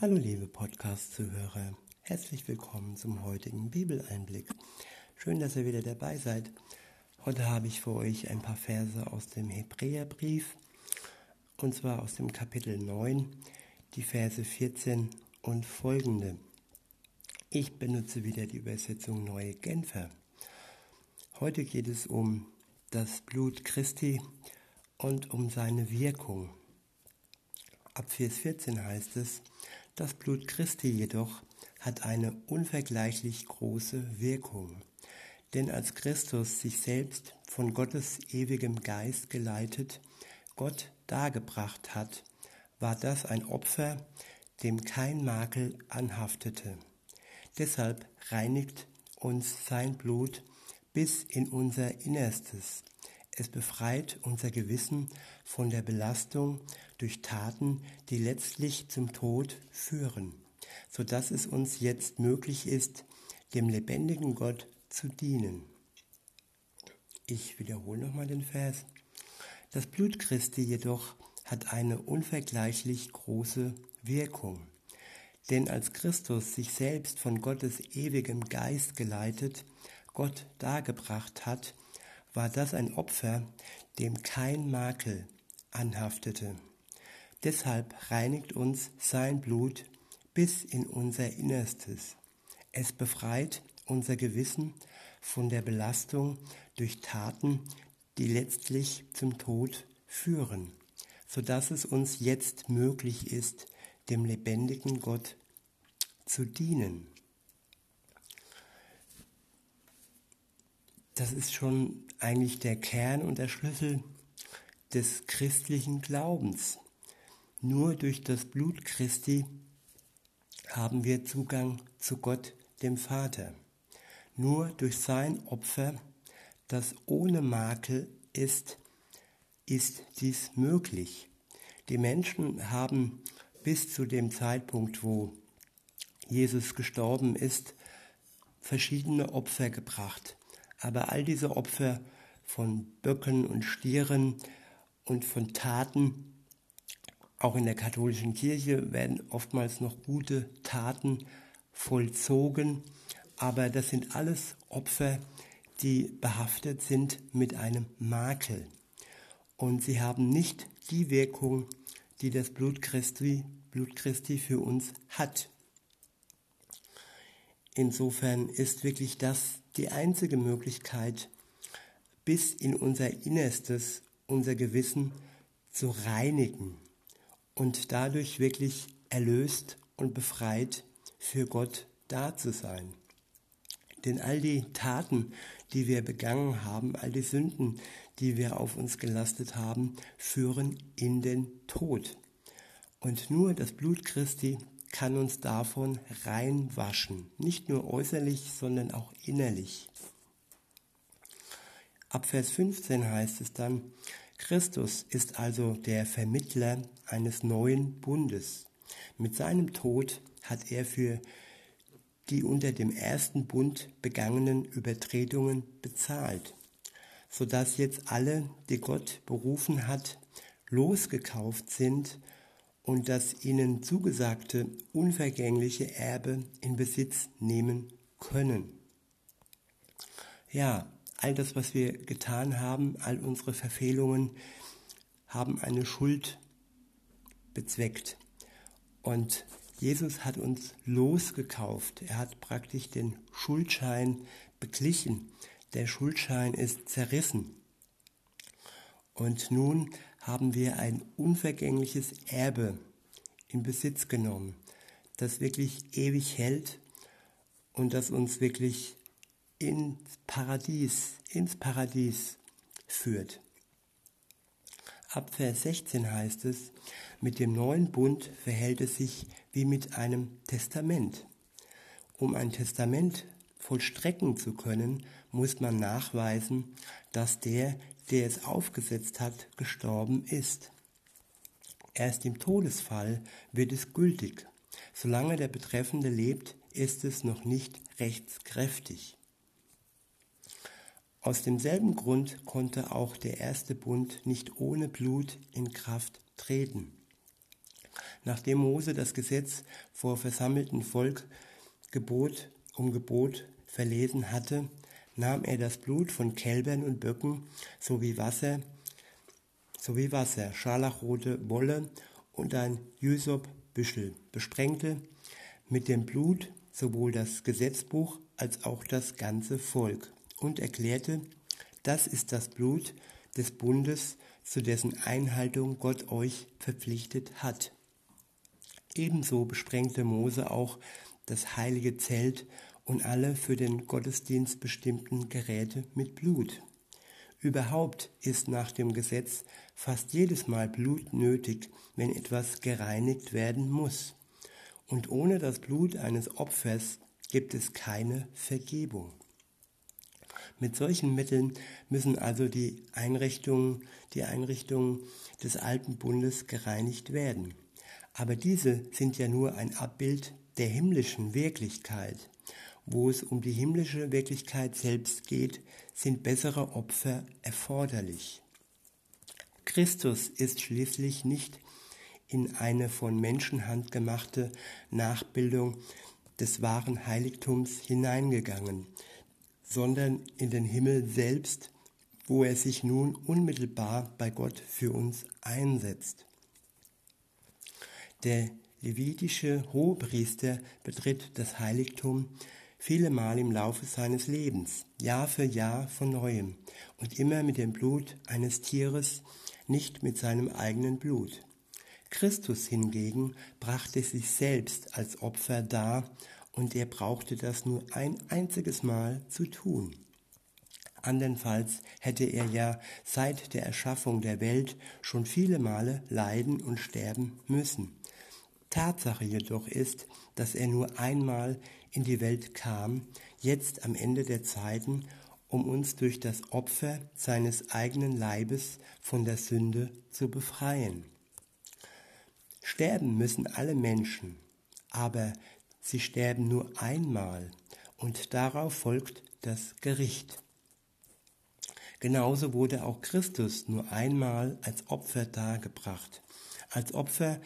Hallo liebe Podcast-Zuhörer, herzlich willkommen zum heutigen Bibeleinblick. Schön, dass ihr wieder dabei seid. Heute habe ich für euch ein paar Verse aus dem Hebräerbrief, und zwar aus dem Kapitel 9, die Verse 14 und folgende. Ich benutze wieder die Übersetzung Neue Genfer. Heute geht es um das Blut Christi und um seine Wirkung. Ab Vers 14 heißt es, das Blut Christi jedoch hat eine unvergleichlich große Wirkung. Denn als Christus sich selbst von Gottes ewigem Geist geleitet, Gott dargebracht hat, war das ein Opfer, dem kein Makel anhaftete. Deshalb reinigt uns sein Blut bis in unser Innerstes. Es befreit unser Gewissen von der Belastung durch Taten, die letztlich zum Tod führen, so dass es uns jetzt möglich ist, dem lebendigen Gott zu dienen. Ich wiederhole nochmal den Vers. Das Blut Christi jedoch hat eine unvergleichlich große Wirkung. Denn als Christus sich selbst von Gottes ewigem Geist geleitet, Gott dargebracht hat, war das ein Opfer, dem kein Makel anhaftete. Deshalb reinigt uns sein Blut bis in unser Innerstes. Es befreit unser Gewissen von der Belastung durch Taten, die letztlich zum Tod führen, so dass es uns jetzt möglich ist, dem lebendigen Gott zu dienen. Das ist schon eigentlich der Kern und der Schlüssel des christlichen Glaubens. Nur durch das Blut Christi haben wir Zugang zu Gott, dem Vater. Nur durch sein Opfer, das ohne Makel ist, ist dies möglich. Die Menschen haben bis zu dem Zeitpunkt, wo Jesus gestorben ist, verschiedene Opfer gebracht. Aber all diese Opfer von Böcken und Stieren und von Taten, auch in der katholischen Kirche werden oftmals noch gute Taten vollzogen, aber das sind alles Opfer, die behaftet sind mit einem Makel. Und sie haben nicht die Wirkung, die das Blut Christi, Blut Christi für uns hat. Insofern ist wirklich das die einzige Möglichkeit, bis in unser Innerstes, unser Gewissen zu reinigen und dadurch wirklich erlöst und befreit für Gott da zu sein. Denn all die Taten, die wir begangen haben, all die Sünden, die wir auf uns gelastet haben, führen in den Tod. Und nur das Blut Christi kann uns davon reinwaschen. Nicht nur äußerlich, sondern auch innerlich. Ab Vers 15 heißt es dann, Christus ist also der Vermittler eines neuen Bundes. Mit seinem Tod hat er für die unter dem ersten Bund begangenen Übertretungen bezahlt, sodass jetzt alle, die Gott berufen hat, losgekauft sind und das ihnen zugesagte unvergängliche Erbe in Besitz nehmen können. Ja, all das, was wir getan haben, all unsere Verfehlungen, haben eine Schuld bezweckt. Und Jesus hat uns losgekauft. Er hat praktisch den Schuldschein beglichen. Der Schuldschein ist zerrissen. Und nun haben wir ein unvergängliches Erbe in Besitz genommen, das wirklich ewig hält und das uns wirklich ins Paradies, ins Paradies führt. Ab Vers 16 heißt es, mit dem neuen Bund verhält es sich wie mit einem Testament. Um ein Testament vollstrecken zu können, muss man nachweisen, dass der, der es aufgesetzt hat, gestorben ist. Erst im Todesfall wird es gültig. Solange der Betreffende lebt, ist es noch nicht rechtskräftig. Aus demselben Grund konnte auch der erste Bund nicht ohne Blut in Kraft treten. Nachdem Mose das Gesetz vor versammelten Volk Gebot um Gebot verlesen hatte, nahm er das Blut von Kälbern und Böcken sowie Wasser, sowie Wasser, scharlachrote Wolle und ein Jysopbüschel, besprengte mit dem Blut sowohl das Gesetzbuch als auch das ganze Volk und erklärte, das ist das Blut des Bundes, zu dessen Einhaltung Gott euch verpflichtet hat. Ebenso besprengte Mose auch das heilige Zelt und alle für den Gottesdienst bestimmten Geräte mit Blut. Überhaupt ist nach dem Gesetz fast jedes Mal Blut nötig, wenn etwas gereinigt werden muss. Und ohne das Blut eines Opfers gibt es keine Vergebung. Mit solchen Mitteln müssen also die Einrichtungen, die Einrichtungen des alten Bundes gereinigt werden. Aber diese sind ja nur ein Abbild der himmlischen Wirklichkeit. Wo es um die himmlische Wirklichkeit selbst geht, sind bessere Opfer erforderlich. Christus ist schließlich nicht in eine von Menschenhand gemachte Nachbildung des wahren Heiligtums hineingegangen, sondern in den Himmel selbst, wo er sich nun unmittelbar bei Gott für uns einsetzt. Der levitische Hohepriester betritt das Heiligtum viele Mal im Laufe seines Lebens, Jahr für Jahr von neuem und immer mit dem Blut eines Tieres, nicht mit seinem eigenen Blut. Christus hingegen brachte sich selbst als Opfer dar und er brauchte das nur ein einziges Mal zu tun. Andernfalls hätte er ja seit der Erschaffung der Welt schon viele Male leiden und sterben müssen. Tatsache jedoch ist, dass er nur einmal in die Welt kam, jetzt am Ende der Zeiten, um uns durch das Opfer seines eigenen Leibes von der Sünde zu befreien. Sterben müssen alle Menschen, aber sie sterben nur einmal und darauf folgt das Gericht. Genauso wurde auch Christus nur einmal als Opfer dargebracht, als Opfer,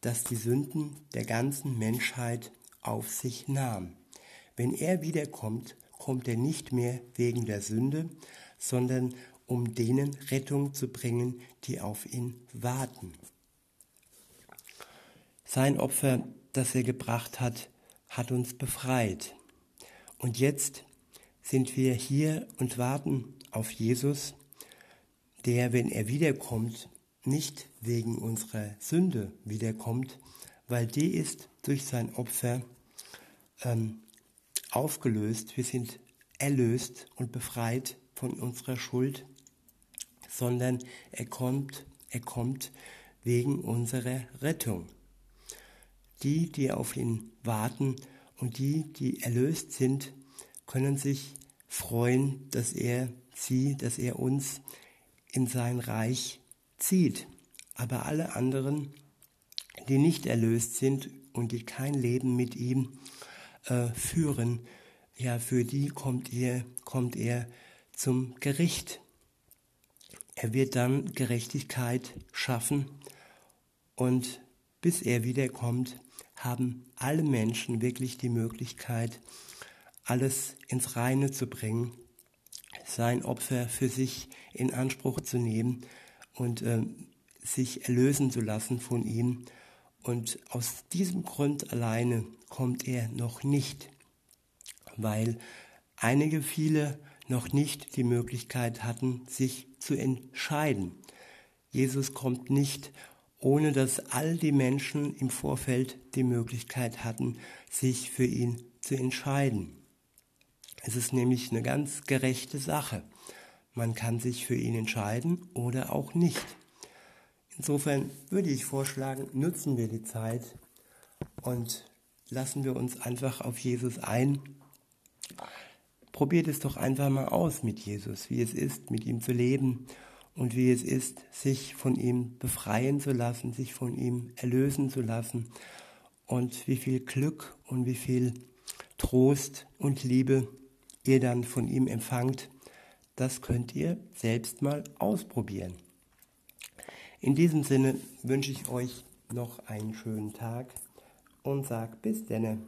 das die Sünden der ganzen Menschheit auf sich nahm. Wenn er wiederkommt, kommt er nicht mehr wegen der Sünde, sondern um denen Rettung zu bringen, die auf ihn warten. Sein Opfer, das er gebracht hat, hat uns befreit. Und jetzt sind wir hier und warten auf Jesus, der, wenn er wiederkommt, nicht wegen unserer Sünde wiederkommt, weil die ist durch sein Opfer ähm, aufgelöst. Wir sind erlöst und befreit von unserer Schuld, sondern er kommt, er kommt wegen unserer Rettung. Die, die auf ihn warten und die, die erlöst sind, können sich freuen, dass er sie, dass er uns in sein Reich zieht. Aber alle anderen, die nicht erlöst sind und die kein Leben mit ihm äh, führen, ja, für die kommt er, kommt er zum Gericht. Er wird dann Gerechtigkeit schaffen und bis er wiederkommt, haben alle Menschen wirklich die Möglichkeit, alles ins Reine zu bringen, sein Opfer für sich in Anspruch zu nehmen und äh, sich erlösen zu lassen von ihm. Und aus diesem Grund alleine kommt er noch nicht, weil einige viele noch nicht die Möglichkeit hatten, sich zu entscheiden. Jesus kommt nicht, ohne dass all die Menschen im Vorfeld die Möglichkeit hatten, sich für ihn zu entscheiden. Es ist nämlich eine ganz gerechte Sache. Man kann sich für ihn entscheiden oder auch nicht. Insofern würde ich vorschlagen, nutzen wir die Zeit und lassen wir uns einfach auf Jesus ein. Probiert es doch einfach mal aus mit Jesus, wie es ist, mit ihm zu leben und wie es ist, sich von ihm befreien zu lassen, sich von ihm erlösen zu lassen und wie viel Glück und wie viel Trost und Liebe ihr dann von ihm empfangt, das könnt ihr selbst mal ausprobieren. In diesem Sinne wünsche ich euch noch einen schönen Tag und sag bis denne.